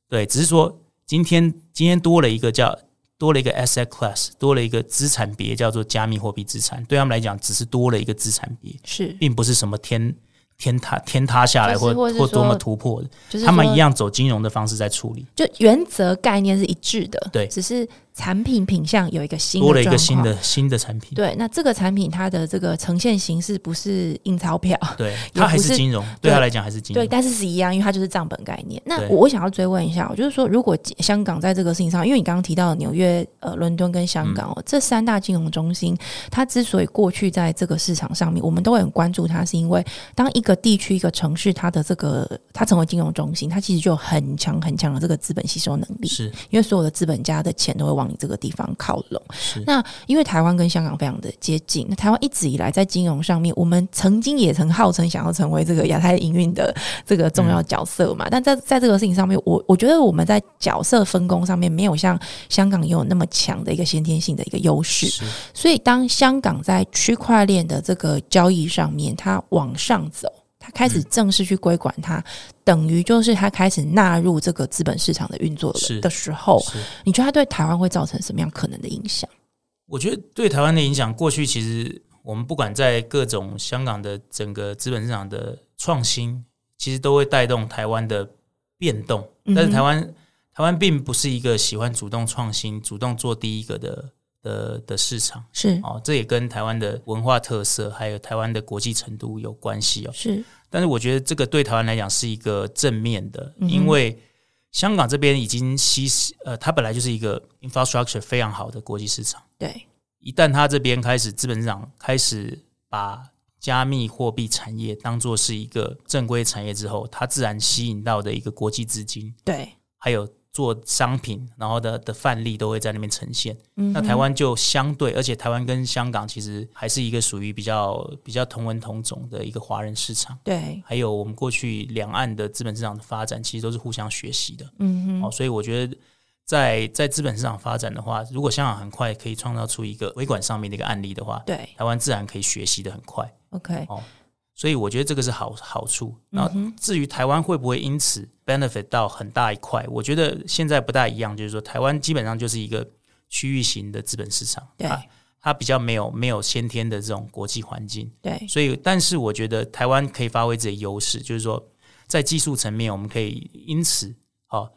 对，只是说今天今天多了一个叫多了一个 asset class，多了一个资产别叫做加密货币资产，对他们来讲只是多了一个资产别，是，并不是什么天。天塌天塌下来，或或或多么突破的，就是他们一样走金融的方式在处理，就原则概念是一致的，对，只是。产品品相有一个新的，多了一个新的新的产品。对，那这个产品它的这个呈现形式不是印钞票，对，它还是金融，对他来讲还是金融。对，但是是一样，因为它就是账本概念。那我想要追问一下，就是说，如果香港在这个事情上，因为你刚刚提到纽约、呃、伦敦跟香港哦、嗯，这三大金融中心，它之所以过去在这个市场上面，我们都会很关注它，是因为当一个地区一个城市它的这个它成为金融中心，它其实就有很强很强的这个资本吸收能力，是因为所有的资本家的钱都会往你这个地方靠。靠拢。那因为台湾跟香港非常的接近，那台湾一直以来在金融上面，我们曾经也曾号称想要成为这个亚太营运的这个重要角色嘛。嗯、但在在这个事情上面，我我觉得我们在角色分工上面没有像香港有那么强的一个先天性的一个优势。所以当香港在区块链的这个交易上面，它往上走。开始正式去规管它，嗯、等于就是他开始纳入这个资本市场的运作的时候，你觉得它对台湾会造成什么样可能的影响？我觉得对台湾的影响，过去其实我们不管在各种香港的整个资本市场的创新，其实都会带动台湾的变动。但是台湾、嗯、台湾并不是一个喜欢主动创新、主动做第一个的。的的市场是哦，这也跟台湾的文化特色，还有台湾的国际程度有关系哦。是，但是我觉得这个对台湾来讲是一个正面的，嗯、因为香港这边已经吸呃，它本来就是一个 infrastructure 非常好的国际市场。对，一旦它这边开始资本市场开始把加密货币产业当做是一个正规产业之后，它自然吸引到的一个国际资金。对，还有。做商品，然后的的范例都会在那边呈现。嗯、那台湾就相对，而且台湾跟香港其实还是一个属于比较比较同文同种的一个华人市场。对，还有我们过去两岸的资本市场的发展，其实都是互相学习的。嗯哼，哦，所以我觉得在在资本市场发展的话，如果香港很快可以创造出一个微管上面的一个案例的话，对，台湾自然可以学习的很快。OK，哦。所以我觉得这个是好好处。然后至于台湾会不会因此 benefit 到很大一块，我觉得现在不大一样。就是说，台湾基本上就是一个区域型的资本市场，对，它比较没有没有先天的这种国际环境。对，所以但是我觉得台湾可以发挥自己的优势，就是说在技术层面，我们可以因此好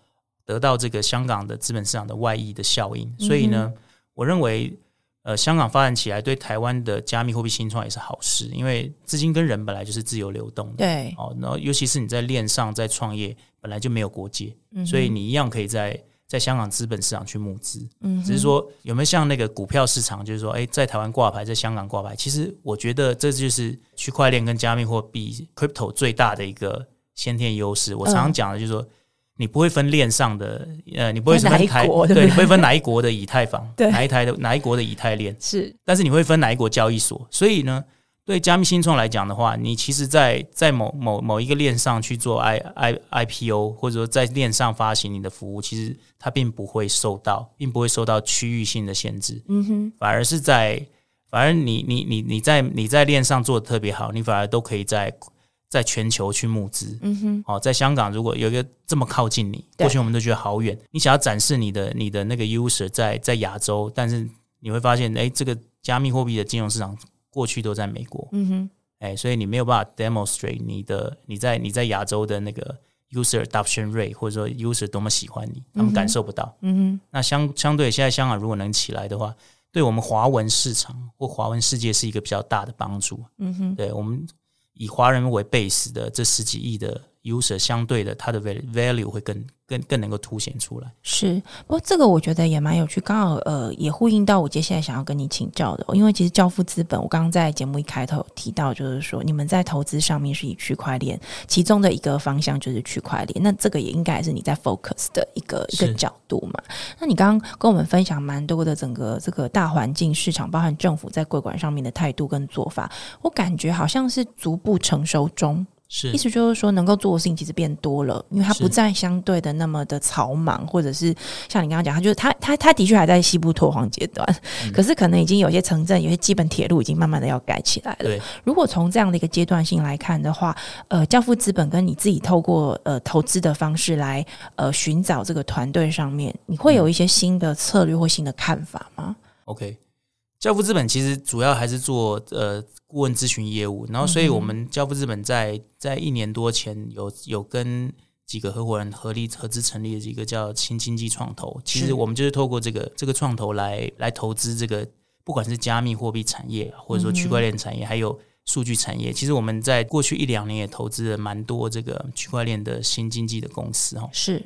得到这个香港的资本市场的外溢的效应。所以呢，我认为。呃，香港发展起来对台湾的加密货币新创也是好事，因为资金跟人本来就是自由流动的，对，哦，然后尤其是你在链上在创业，本来就没有国界，嗯，所以你一样可以在在香港资本市场去募资，嗯，只是说有没有像那个股票市场，就是说，哎，在台湾挂牌，在香港挂牌，其实我觉得这就是区块链跟加密货币 crypto 最大的一个先天优势。我常常讲的就是说。嗯你不会分链上的，呃，你不会分台，对，你不会分哪一国的以太坊，哪一台的哪一国的以太链是，但是你会分哪一国交易所。所以呢，对加密新创来讲的话，你其实在，在在某某某一个链上去做 I I I P O，或者说在链上发行你的服务，其实它并不会受到，并不会受到区域性的限制。嗯哼，反而是在，反而你你你你在你在链上做的特别好，你反而都可以在。在全球去募资，嗯哼，哦，在香港如果有一个这么靠近你，过去我们都觉得好远。你想要展示你的你的那个 user 在在亚洲，但是你会发现，哎，这个加密货币的金融市场过去都在美国，嗯哼，哎，所以你没有办法 demonstrate 你的你在你在亚洲的那个 user adoption rate，或者说 user 多么喜欢你，他们感受不到。嗯哼，那相相对现在香港如果能起来的话，对我们华文市场或华文世界是一个比较大的帮助。嗯哼，对我们以华人为 base 的这十几亿的 user，相对的它的 value 会更。更更能够凸显出来。是，不过这个我觉得也蛮有趣，刚好呃也呼应到我接下来想要跟你请教的，因为其实教父资本，我刚刚在节目一开头提到，就是说你们在投资上面是以区块链，其中的一个方向就是区块链，那这个也应该是你在 focus 的一个一个角度嘛。那你刚刚跟我们分享蛮多的整个这个大环境市场，包含政府在柜管上面的态度跟做法，我感觉好像是逐步成熟中。是，意思就是说，能够做的事情其实变多了，因为它不再相对的那么的草莽，或者是像你刚刚讲，它就是它它它的确还在西部拓荒阶段，嗯，可是可能已经有些城镇、有些基本铁路已经慢慢的要盖起来了。对，如果从这样的一个阶段性来看的话，呃，教父资本跟你自己透过呃投资的方式来呃寻找这个团队上面，你会有一些新的策略或新的看法吗？OK。教父资本其实主要还是做呃顾问咨询业务，然后所以我们交付资本在在一年多前有有跟几个合伙人合力合资成立了一个叫新经济创投，其实我们就是透过这个这个创投来来投资这个不管是加密货币产业或者说区块链产业，还有数据产业，其实我们在过去一两年也投资了蛮多这个区块链的新经济的公司哦。是，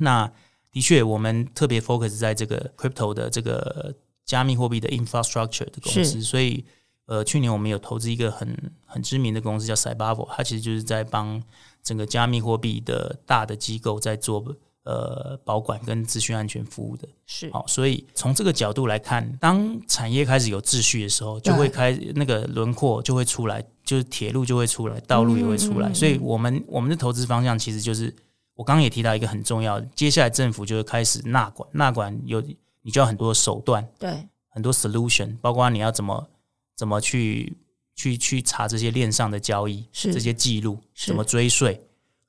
那的确我们特别 focus 在这个 crypto 的这个。加密货币的 infrastructure 的公司，所以呃，去年我们有投资一个很很知名的公司叫 Cybervo，它其实就是在帮整个加密货币的大的机构在做呃保管跟资讯安全服务的。是，好，所以从这个角度来看，当产业开始有秩序的时候，就会开那个轮廓就会出来，就是铁路就会出来，道路也会出来。嗯嗯嗯，所以我们我们的投资方向其实就是我刚刚也提到一个很重要的，接下来政府就会开始纳管，纳管有。你就要很多手段，对，很多 solution，包括你要怎么怎么去去去查这些链上的交易，是。这些记录，怎么追税，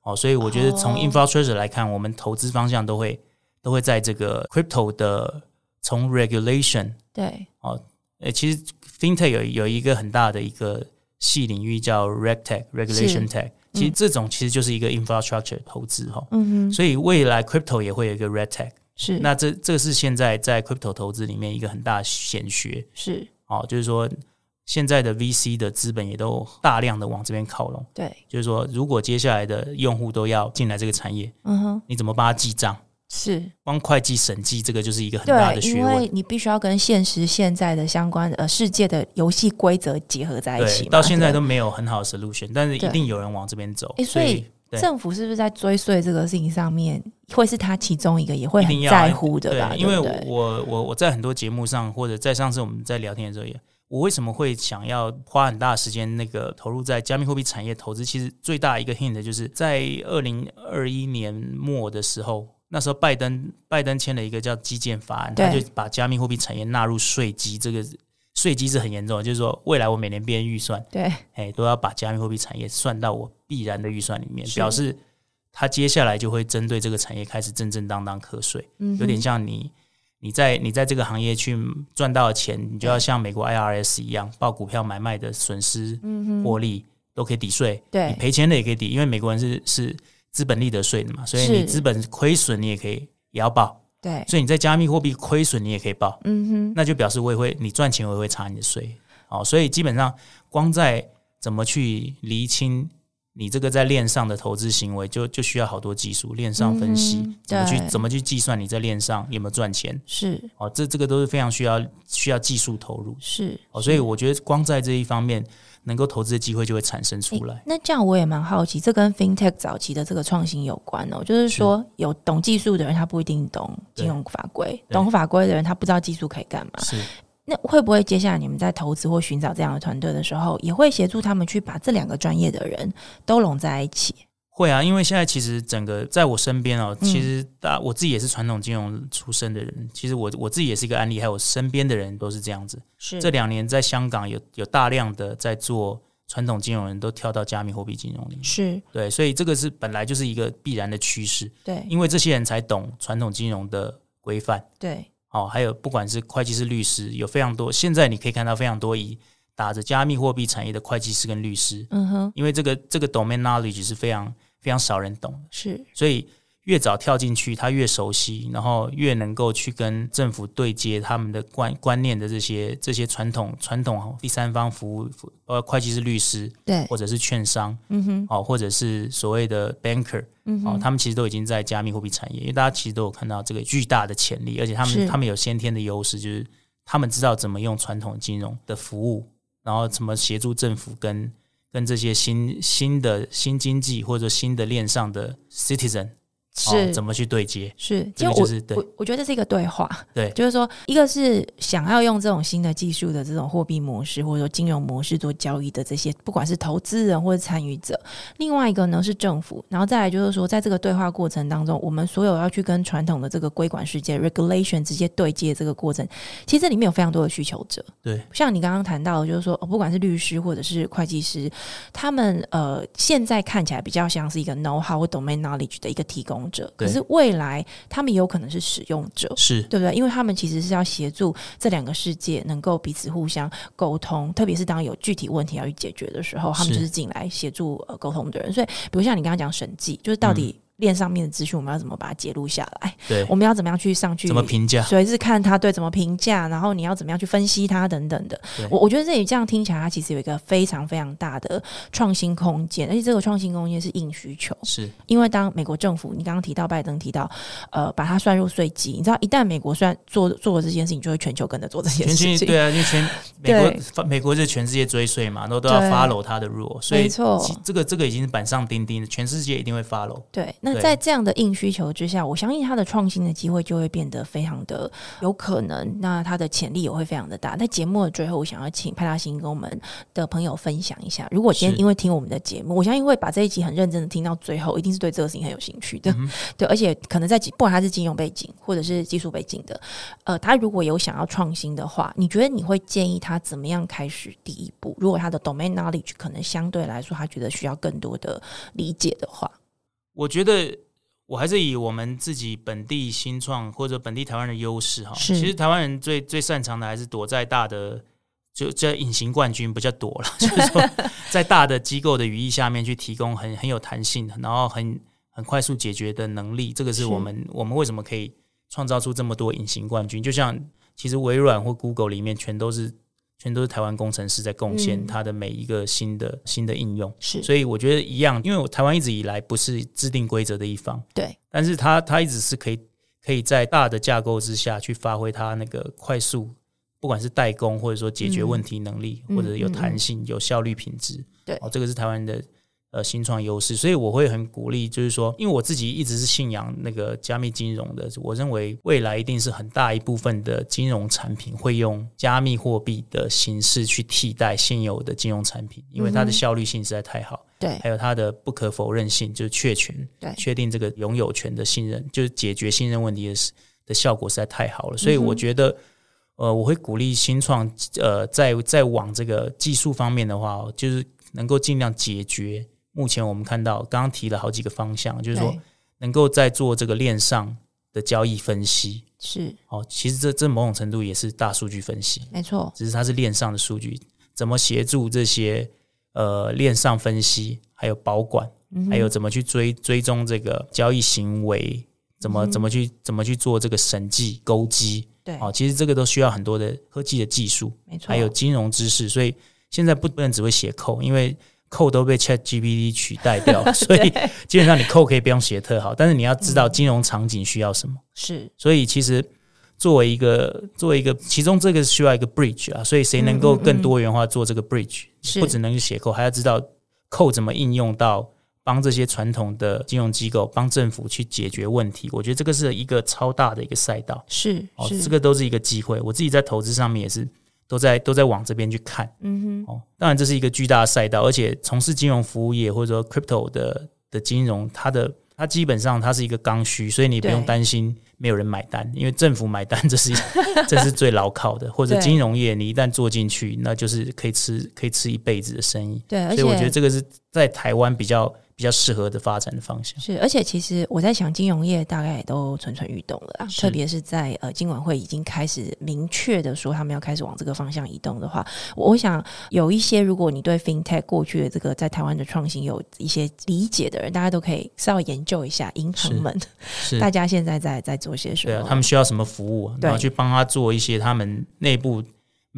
哦，所以我觉得从 infrastructure 来看，哦，我们投资方向都会都会在这个 crypto 的从 regulation，对，哦，诶，其实 fintech 有有一个很大的一个细领域叫 regtech regulation tech，其实这种其实就是一个 infrastructure 投资哈，嗯哼，所以未来 crypto 也会有一个 regtech。是，那这这个是现在在 crypto 投资里面一个很大的显学，是。哦，就是说现在的 VC 的资本也都大量的往这边靠拢，对，就是说如果接下来的用户都要进来这个产业，嗯哼，你怎么帮他记账？是，光会计审计这个就是一个很大的学问，因为你必须要跟现实现在的相关呃世界的游戏规则结合在一起，到现在都没有很好的 solution，但是一定有人往这边走，所以。政府是不是在追税这个事情上面，会是他其中一个也会很在乎的吧？对，因为我我我在很多节目上，或者在上次我们在聊天的时候也，我为什么会想要花很大的时间那个投入在加密货币产业投资？其实最大一个 hint 就是在二零二一年末的时候，那时候拜登拜登签了一个叫基建法案，他就把加密货币产业纳入税基这个。税基是很严重的，就是说未来我每年编预算，对，哎，都要把加密货币产业算到我必然的预算里面，表示他接下来就会针对这个产业开始正正当当课税，嗯，有点像你你在你在这个行业去赚到的钱，你就要像美国 IRS 一样报股票买卖的损失、获利都可以抵税，对，你赔钱的也可以抵，因为美国人是是资本利得税的嘛，所以你资本亏损你也可以也要报。对，所以你在加密货币亏损，你也可以报，嗯哼，那就表示我也会，你赚钱我也会查你的税，哦，所以基本上光在怎么去厘清你这个在链上的投资行为，就就需要好多技术，链上分析，嗯、怎么去怎么去计算你在链上有没有赚钱，是，哦，这这个都是非常需要需要技术投入，是，哦，所以我觉得光在这一方面。能够投资的机会就会产生出来。欸、那这样我也蛮好奇，这跟 FinTech 早期的这个创新有关哦。就是说，有懂技术的人，他不一定懂金融法规；懂法规的人，他不知道技术可以干嘛。是。那会不会接下来你们在投资或寻找这样的团队的时候，也会协助他们去把这两个专业的人都拢在一起？会啊，因为现在其实整个在我身边哦，其实大我自己也是传统金融出身的人，嗯、其实我我自己也是一个案例，还有我身边的人都是这样子。是这两年在香港有有大量的在做传统金融人都跳到加密货币金融里面，是对，所以这个是本来就是一个必然的趋势。对，因为这些人才懂传统金融的规范。对，哦，还有不管是会计师、律师，有非常多，现在你可以看到非常多以打着加密货币产业的会计师跟律师，嗯哼，因为这个这个 domain knowledge 是非常非常少人懂的，是，所以。越早跳进去，他越熟悉，然后越能够去跟政府对接他们的观观念的这些这些传统传统第三方服务，呃，会计师、律师，对，或者是券商，嗯哼，哦，或者是所谓的 banker，嗯哼，哦，他们其实都已经在加密货币产业，因为大家其实都有看到这个巨大的潜力，而且他们他们有先天的优势，就是他们知道怎么用传统金融的服务，然后怎么协助政府跟跟这些新新的新经济或者新的链上的 citizen。是、哦、怎么去对接？是，这个就是对。我我觉得这是一个对话，对，就是说，一个是想要用这种新的技术的这种货币模式或者说金融模式做交易的这些，不管是投资人或者参与者；另外一个呢是政府，然后再来就是说，在这个对话过程当中，我们所有要去跟传统的这个规管世界 regulation 直接对接这个过程，其实这里面有非常多的需求者。对，像你刚刚谈到的，就是说，不管是律师或者是会计师，他们呃现在看起来比较像是一个 know how 或 domain knowledge 的一个提供。者，可是未来他们有可能是使用者，是对不对？因为他们其实是要协助这两个世界能够彼此互相沟通，特别是当有具体问题要去解决的时候，他们就是进来协助呃沟通的人。所以，比如像你刚刚讲审计，就是到底、嗯。链上面的资讯，我们要怎么把它揭露下来？对，我们要怎么样去上去？怎么评价？所以是看他对怎么评价，然后你要怎么样去分析它等等的。我我觉得这里这样听起来，它其实有一个非常非常大的创新空间，而且这个创新空间是硬需求。是因为当美国政府，你刚刚提到拜登提到，呃，把它算入税基，你知道一旦美国算做做了这件事情，就会全球跟着做这件事情。对啊，因为全美国美国是全世界追税嘛，然后都要 follow 它的 rule，所以没错，这个这个已经是板上钉钉的，全世界一定会 follow。对，那在这样的硬需求之下，我相信它的创新的机会就会变得非常的有可能，那它的潜力也会非常的大。在节目的最后，我想要请派大星跟我们的朋友分享一下，如果今天因为听我们的节目，我相信会把这一集很认真的听到最后，一定是对这个事情很有兴趣的。嗯、对，而且可能在不管他是金融背景或者是技术背景的，呃，他如果有想要创新的话，你觉得你会建议他怎么样开始第一步？如果他的 domain knowledge 可能相对来说，他觉得需要更多的理解的话，我觉得。我还是以我们自己本地新创或者本地台湾的优势哈，其实台湾人最最擅长的还是躲在大的就叫隐形冠军，不叫躲了，就是说在大的机构的羽翼下面去提供很很有弹性，然后很很快速解决的能力，这个是我们我们为什么可以创造出这么多隐形冠军？就像其实微软或 Google 里面全都是。全都是台湾工程师在贡献他的每一个新的、嗯、新的应用，是，所以我觉得一样，因为我台湾一直以来不是制定规则的一方，对，但是它它一直是可以可以在大的架构之下去发挥它那个快速，不管是代工或者说解决问题能力，嗯、或者有弹性、嗯、有效率、品质，对，哦，这个是台湾的。呃，新创优势，所以我会很鼓励，就是说，因为我自己一直是信仰那个加密金融的，我认为未来一定是很大一部分的金融产品会用加密货币的形式去替代现有的金融产品，因为它的效率性实在太好，对、嗯，还有它的不可否认性，就是确权，对，确定这个拥有权的信任，就是解决信任问题的的效果实在太好了，所以我觉得，呃，我会鼓励新创，呃，在在往这个技术方面的话，就是能够尽量解决。目前我们看到，刚刚提了好几个方向，就是说能够在做这个链上的交易分析，是。哦，其实这这某种程度也是大数据分析，没错，只是它是链上的数据，怎么协助这些呃链上分析，还有保管，嗯、还有怎么去追追踪这个交易行为，怎么、嗯、怎么去怎么去做这个审计勾稽，对，哦，其实这个都需要很多的科技的技术，没错，还有金融知识，所以现在不不能只会写 code，因为 code 都被 ChatGPT 取代掉，所以基本上你 code 可以不用写特好，但是你要知道金融场景需要什么。是，所以其实作为一个作为一个，其中这个需要一个 bridge 啊，所以谁能够更多元化做这个 bridge，不只能写 code，还要知道 code 怎么应用到帮这些传统的金融机构、帮政府去解决问题。我觉得这个是一个超大的一个赛道。是，哦，这个都是一个机会。我自己在投资上面也是。都在都在往这边去看，嗯哼，哦，当然这是一个巨大的赛道，而且从事金融服务业或者说 crypto 的的金融，它的它基本上它是一个刚需，所以你不用担心没有人买单，因为政府买单 这是这是最牢靠的，或者金融业你一旦做进去，那就是可以吃可以吃一辈子的生意，对，所以我觉得这个是在台湾比较。比较适合的发展的方向。是，而且其实我在想，金融业大概也都蠢蠢欲动了啊，特别是在呃金管会已经开始明确的说他们要开始往这个方向移动的话，我想有一些如果你对 FinTech 过去的这个在台湾的创新有一些理解的人，大家都可以稍微研究一下银行们，是大家现在在在做些什么？对啊，他们需要什么服务，然后去帮他做一些他们内部。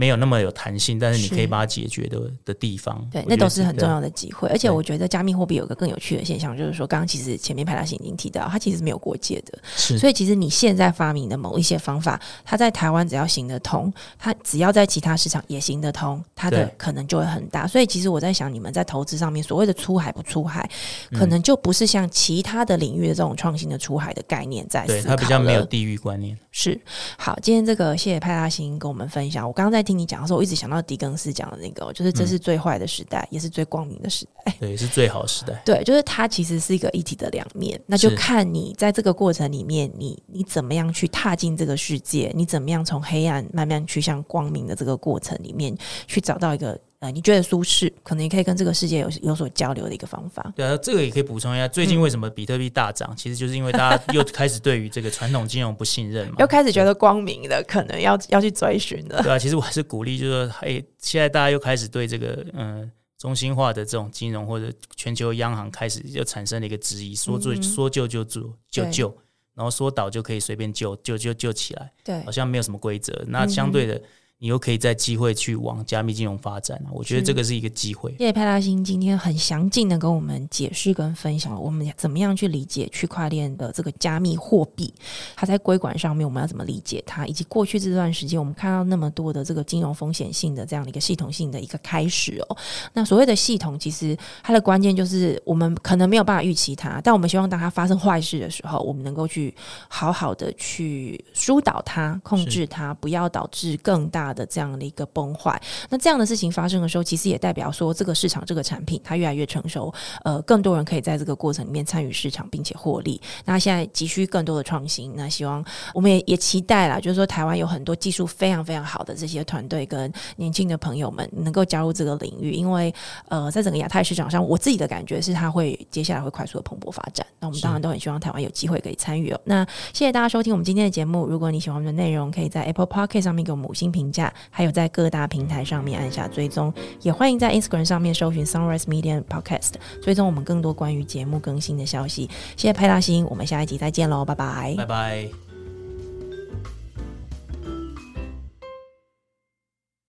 没有那么有弹性，但是你可以把它解决的的地方，对，那都是很重要的机会。而且我觉得加密货币有个更有趣的现象，就是说，刚刚其实前面派大星已经提到，它其实是没有国界的，是。所以其实你现在发明的某一些方法，它在台湾只要行得通，它只要在其他市场也行得通，它的可能就会很大。所以其实我在想，你们在投资上面所谓的出海不出海，可能就不是像其他的领域的这种创新的出海的概念在思考。对，它比较没有地域观念。是。好，今天这个谢谢派大星跟我们分享。我刚刚在听你讲的时候，我一直。想到狄更斯讲的那个，就是这是最坏的时代，嗯，也是最光明的时代，对，是最好的时代。对，就是它其实是一个一体的两面，那就看你在这个过程里面，你你怎么样去踏进这个世界，你怎么样从黑暗慢慢去向光明的这个过程里面去找到一个。呃，你觉得舒适，可能也可以跟这个世界有有所交流的一个方法。对啊，这个也可以补充一下，最近为什么比特币大涨？嗯、其实就是因为大家又开始对于这个传统金融不信任嘛，又开始觉得光明的可能要要去追寻了。对啊，其实我还是鼓励，就是说，哎，现在大家又开始对这个嗯、呃、中心化的这种金融或者全球央行开始又产生了一个质疑，说做、嗯、说救就做就救，然后说倒就可以随便救救救救起来，对，好像没有什么规则。那相对的。嗯你又可以在机会去往加密金融发展，我觉得这个是一个机会。谢谢派大星今天很详尽的跟我们解释跟分享，我们怎么样去理解区块链的这个加密货币，它在规管上面我们要怎么理解它，以及过去这段时间我们看到那么多的这个金融风险性的这样的一个系统性的一个开始哦。那所谓的系统，其实它的关键就是我们可能没有办法预期它，但我们希望当它发生坏事的时候，我们能够去好好的去疏导它、控制它，不要导致更大。的这样的一个崩坏，那这样的事情发生的时候，其实也代表说这个市场这个产品它越来越成熟，呃，更多人可以在这个过程里面参与市场，并且获利。那现在急需更多的创新，那希望我们也也期待啦，就是说台湾有很多技术非常非常好的这些团队跟年轻的朋友们能够加入这个领域，因为呃，在整个亚太市场上，我自己的感觉是它会接下来会快速的蓬勃发展。那我们当然都很希望台湾有机会可以参与哦。那谢谢大家收听我们今天的节目，如果你喜欢我们的内容，可以在 Apple Podcast 上面给我们五星评还有在各大平台上面按下追踪，也欢迎在 Instagram 上面搜寻 Sunrise Media Podcast，追踪我们更多关于节目更新的消息。谢谢派大星，我们下一集再见喽，拜拜，拜拜。